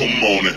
Come on it.